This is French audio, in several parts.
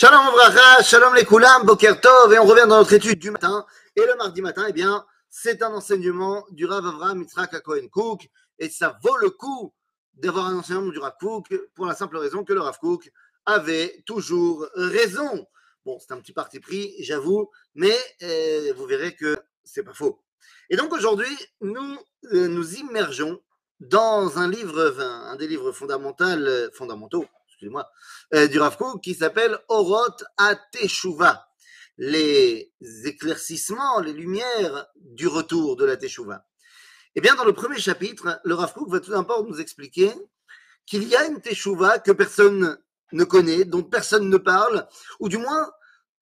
Shalom Avracha, Shalom les Koulam, Boker Tov, et on revient dans notre étude du matin. Et le mardi matin, eh bien, c'est un enseignement du Rav Avraham Yitzhak Cohen Cook, et ça vaut le coup d'avoir un enseignement du Rav Cook pour la simple raison que le Rav Cook avait toujours raison. Bon, c'est un petit parti pris, j'avoue, mais euh, vous verrez que c'est pas faux. Et donc aujourd'hui, nous euh, nous immergeons dans un livre, un, des livres fondamentaux, fondamentaux excusez-moi, euh, du Rav Kook qui s'appelle Oroth Ateshuva, les éclaircissements, les lumières du retour de la Teshuva. Eh bien, dans le premier chapitre, le Rav va tout d'abord nous expliquer qu'il y a une Teshuva que personne ne connaît, dont personne ne parle, ou du moins,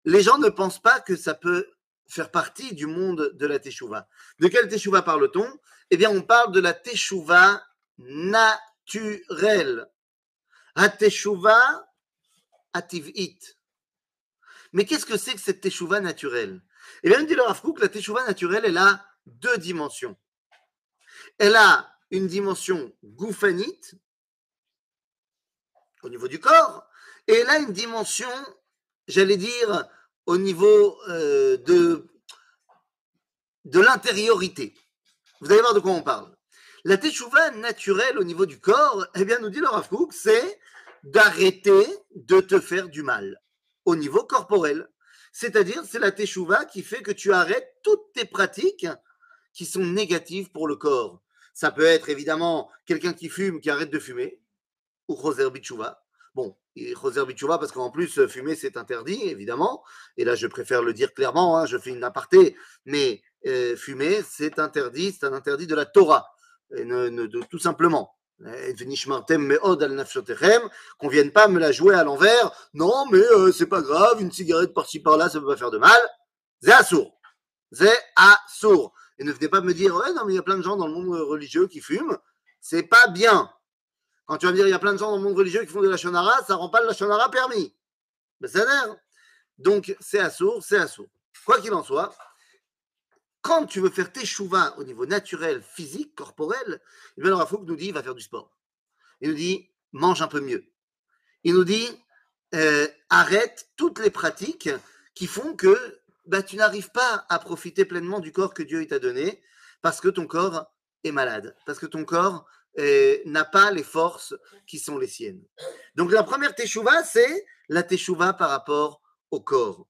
les gens ne pensent pas que ça peut faire partie du monde de la Teshuva. De quelle Teshuva parle-t-on? Eh bien, on parle de la Teshuva naturelle. Ateshuva ativit. Mais qu'est-ce que c'est que cette teshuva naturelle? Eh bien, dit le Rav la teshuva naturelle, elle a deux dimensions. Elle a une dimension goufanite, au niveau du corps, et elle a une dimension, j'allais dire, au niveau euh, de, de l'intériorité. Vous allez voir de quoi on parle. La teshuva naturelle au niveau du corps, eh bien, nous dit le Rav c'est d'arrêter de te faire du mal au niveau corporel. C'est-à-dire, c'est la teshuva qui fait que tu arrêtes toutes tes pratiques qui sont négatives pour le corps. Ça peut être évidemment quelqu'un qui fume, qui arrête de fumer, ou Choser Bichouva. Bon, Choser Bichouva, parce qu'en plus, fumer, c'est interdit, évidemment. Et là, je préfère le dire clairement, hein, je fais une aparté, mais euh, fumer, c'est interdit, c'est un interdit de la Torah, et de, tout simplement qu'on vienne pas me la jouer à l'envers. Non, mais euh, c'est pas grave, une cigarette par-ci par-là, ça peut pas faire de mal. C'est assourd. C'est assourd. Et ne venez pas me dire, ouais, non, mais il y a plein de gens dans le monde religieux qui fument. C'est pas bien. Quand tu vas me dire, il y a plein de gens dans le monde religieux qui font de la shonara, ça rend pas la shonara permis. Mais ça l'air. Donc, c'est assourd, c'est assourd. Quoi qu'il en soit, quand tu veux faire tes chouvas au niveau naturel, physique, corporel, eh bien, Rafouk nous dit va faire du sport. Il nous dit mange un peu mieux. Il nous dit euh, arrête toutes les pratiques qui font que bah, tu n'arrives pas à profiter pleinement du corps que Dieu t'a donné parce que ton corps est malade, parce que ton corps euh, n'a pas les forces qui sont les siennes. Donc la première teshuva, c'est la teshuva par rapport au corps.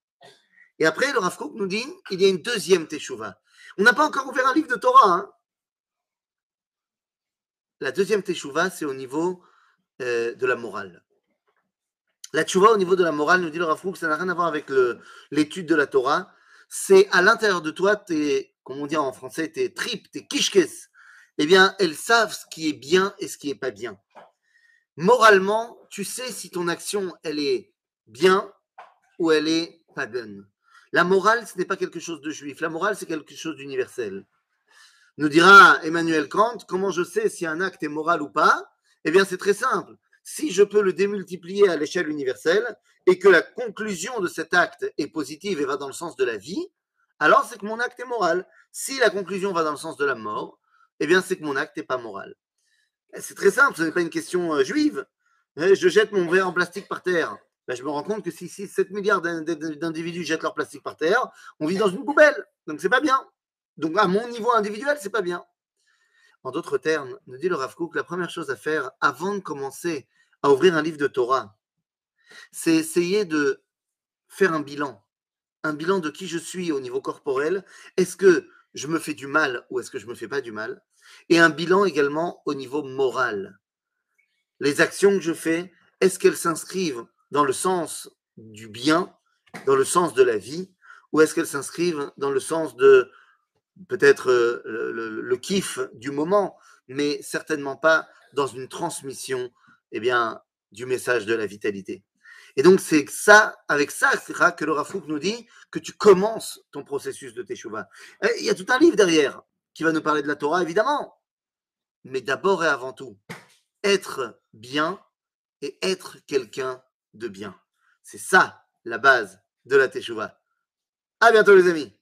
Et après, le Rav Kook nous dit il y a une deuxième teshuva. On n'a pas encore ouvert un livre de Torah. Hein. La deuxième teshuva, c'est au niveau euh, de la morale. La teshuva au niveau de la morale, nous dit le Rav Kook, ça n'a rien à voir avec l'étude de la Torah. C'est à l'intérieur de toi, tes, comme on dit en français, tes tripes, tes kishkes. Eh bien, elles savent ce qui est bien et ce qui n'est pas bien. Moralement, tu sais si ton action, elle est bien ou elle est pas bonne. La morale, ce n'est pas quelque chose de juif. La morale, c'est quelque chose d'universel. Nous dira Emmanuel Kant, comment je sais si un acte est moral ou pas? Eh bien, c'est très simple. Si je peux le démultiplier à l'échelle universelle et que la conclusion de cet acte est positive et va dans le sens de la vie, alors c'est que mon acte est moral. Si la conclusion va dans le sens de la mort, eh bien, c'est que mon acte n'est pas moral. C'est très simple, ce n'est pas une question euh, juive. Eh, je jette mon verre en plastique par terre. Ben, je me rends compte que si, 7 milliards d'individus jettent leur plastique par terre, on vit dans une poubelle. Donc c'est pas bien. Donc à mon niveau individuel, c'est pas bien. En d'autres termes, nous dit le Rav Kook, la première chose à faire avant de commencer à ouvrir un livre de Torah, c'est essayer de faire un bilan. Un bilan de qui je suis au niveau corporel. Est-ce que je me fais du mal ou est-ce que je ne me fais pas du mal? Et un bilan également au niveau moral. Les actions que je fais, est-ce qu'elles s'inscrivent dans le sens du bien, dans le sens de la vie, ou est-ce qu'elles s'inscrivent dans le sens de peut-être euh, le, kiff du moment, mais certainement pas dans une transmission eh bien, du message de la vitalité. Et donc, c'est ça, avec ça, que le Rafouk nous dit que tu commences ton processus de Teshuvah. Il y a tout un livre derrière qui va nous parler de la Torah, évidemment. Mais d'abord et avant tout, être bien et être quelqu'un de bien. C'est ça la base de la Teshuvah. À bientôt les amis.